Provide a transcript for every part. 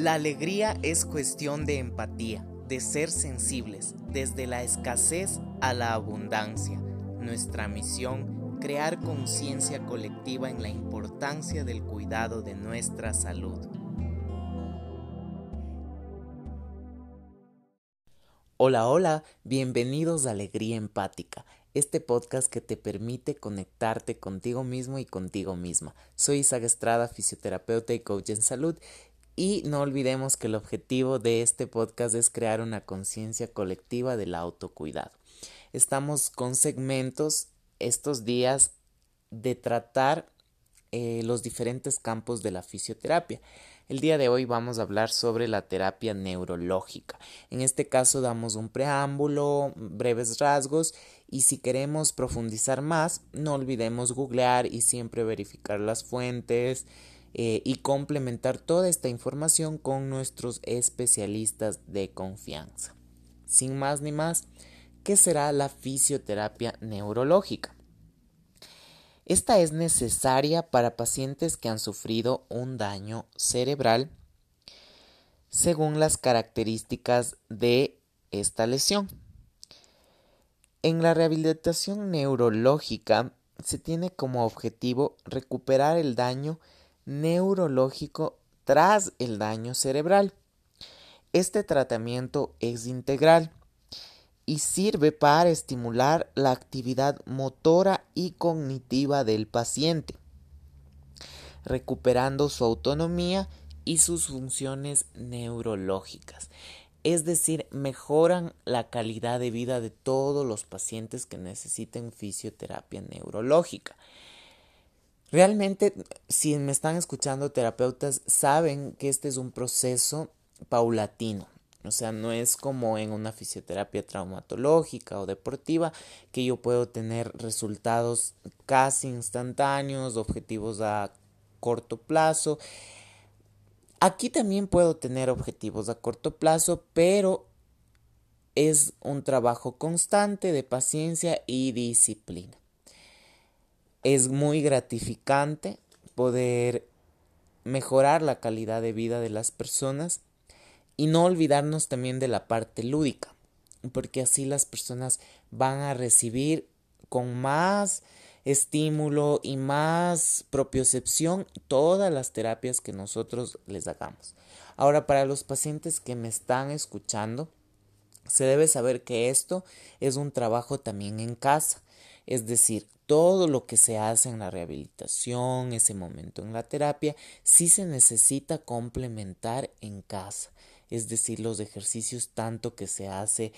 La alegría es cuestión de empatía, de ser sensibles, desde la escasez a la abundancia. Nuestra misión, crear conciencia colectiva en la importancia del cuidado de nuestra salud. Hola, hola, bienvenidos a Alegría Empática, este podcast que te permite conectarte contigo mismo y contigo misma. Soy Isaac Estrada, fisioterapeuta y coach en salud y no olvidemos que el objetivo de este podcast es crear una conciencia colectiva del autocuidado. Estamos con segmentos estos días de tratar eh, los diferentes campos de la fisioterapia. El día de hoy vamos a hablar sobre la terapia neurológica. En este caso damos un preámbulo, breves rasgos y si queremos profundizar más, no olvidemos googlear y siempre verificar las fuentes, eh, y complementar toda esta información con nuestros especialistas de confianza. Sin más ni más, ¿qué será la fisioterapia neurológica? Esta es necesaria para pacientes que han sufrido un daño cerebral según las características de esta lesión. En la rehabilitación neurológica se tiene como objetivo recuperar el daño neurológico tras el daño cerebral. Este tratamiento es integral y sirve para estimular la actividad motora y cognitiva del paciente, recuperando su autonomía y sus funciones neurológicas. Es decir, mejoran la calidad de vida de todos los pacientes que necesiten fisioterapia neurológica. Realmente, si me están escuchando terapeutas, saben que este es un proceso paulatino. O sea, no es como en una fisioterapia traumatológica o deportiva que yo puedo tener resultados casi instantáneos, objetivos a corto plazo. Aquí también puedo tener objetivos a corto plazo, pero es un trabajo constante de paciencia y disciplina. Es muy gratificante poder mejorar la calidad de vida de las personas y no olvidarnos también de la parte lúdica, porque así las personas van a recibir con más estímulo y más propiocepción todas las terapias que nosotros les hagamos. Ahora, para los pacientes que me están escuchando, se debe saber que esto es un trabajo también en casa, es decir, todo lo que se hace en la rehabilitación, ese momento en la terapia, sí se necesita complementar en casa, es decir, los ejercicios tanto que se hace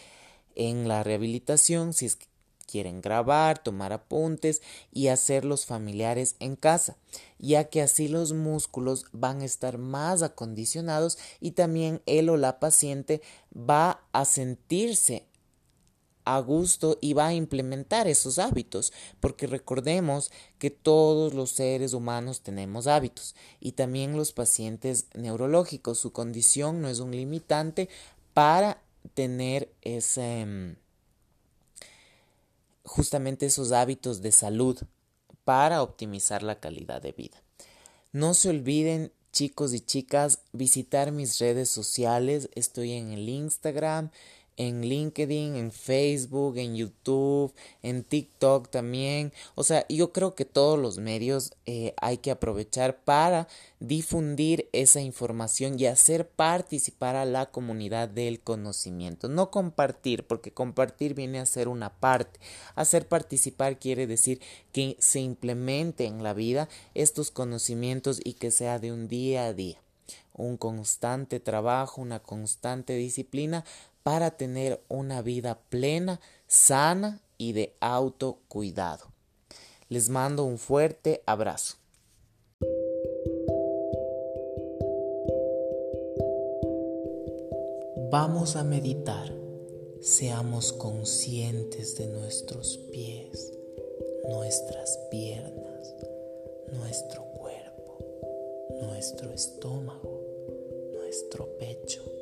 en la rehabilitación, si es que quieren grabar, tomar apuntes y hacerlos familiares en casa, ya que así los músculos van a estar más acondicionados y también él o la paciente va a sentirse a gusto y va a implementar esos hábitos, porque recordemos que todos los seres humanos tenemos hábitos y también los pacientes neurológicos, su condición no es un limitante para tener ese mm, justamente esos hábitos de salud para optimizar la calidad de vida. No se olviden chicos y chicas visitar mis redes sociales, estoy en el Instagram, en LinkedIn, en Facebook, en YouTube, en TikTok también. O sea, yo creo que todos los medios eh, hay que aprovechar para difundir esa información y hacer participar a la comunidad del conocimiento. No compartir, porque compartir viene a ser una parte. Hacer participar quiere decir que se implemente en la vida estos conocimientos y que sea de un día a día un constante trabajo, una constante disciplina para tener una vida plena, sana y de autocuidado. Les mando un fuerte abrazo. Vamos a meditar. Seamos conscientes de nuestros pies, nuestras piernas, nuestro cuerpo, nuestro estómago, nuestro pecho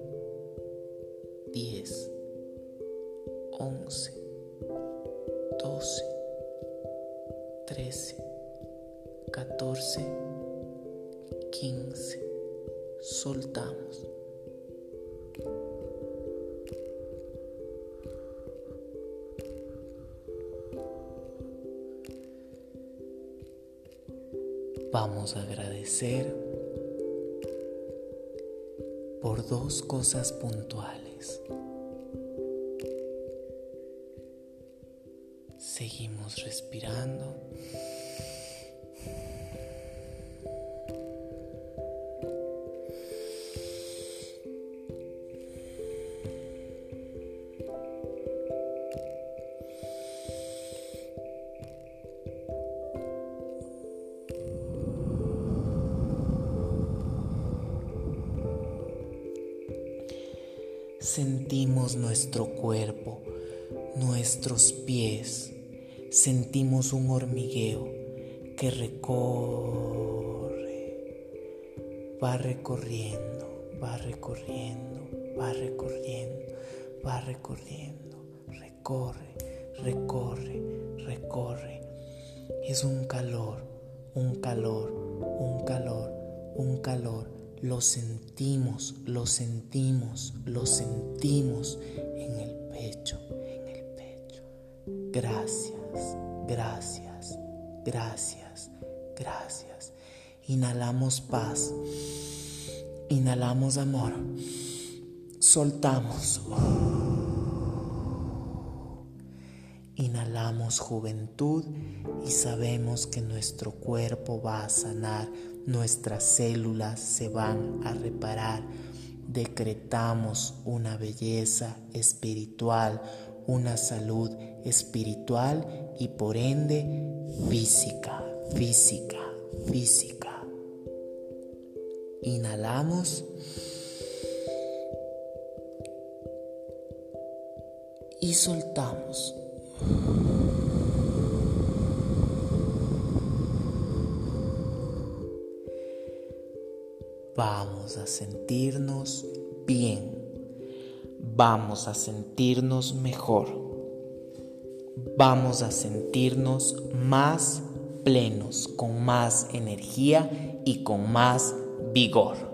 12, 13, 14, 15. Soltamos. Vamos a agradecer por dos cosas puntuales. Respirando. Sentimos nuestro cuerpo, nuestros pies, sentimos un hormigueo que recorre, va recorriendo, va recorriendo, va recorriendo, va recorriendo, recorre, recorre, recorre. Es un calor, un calor, un calor, un calor lo sentimos, lo sentimos, lo sentimos en el pecho, en el pecho. Gracias, gracias, gracias, gracias. Inhalamos paz, inhalamos amor, soltamos. Inhalamos juventud y sabemos que nuestro cuerpo va a sanar nuestras células se van a reparar. Decretamos una belleza espiritual, una salud espiritual y por ende física, física, física. Inhalamos. Y soltamos. vamos a sentirnos bien, vamos a sentirnos mejor, vamos a sentirnos más plenos, con más energía y con más vigor.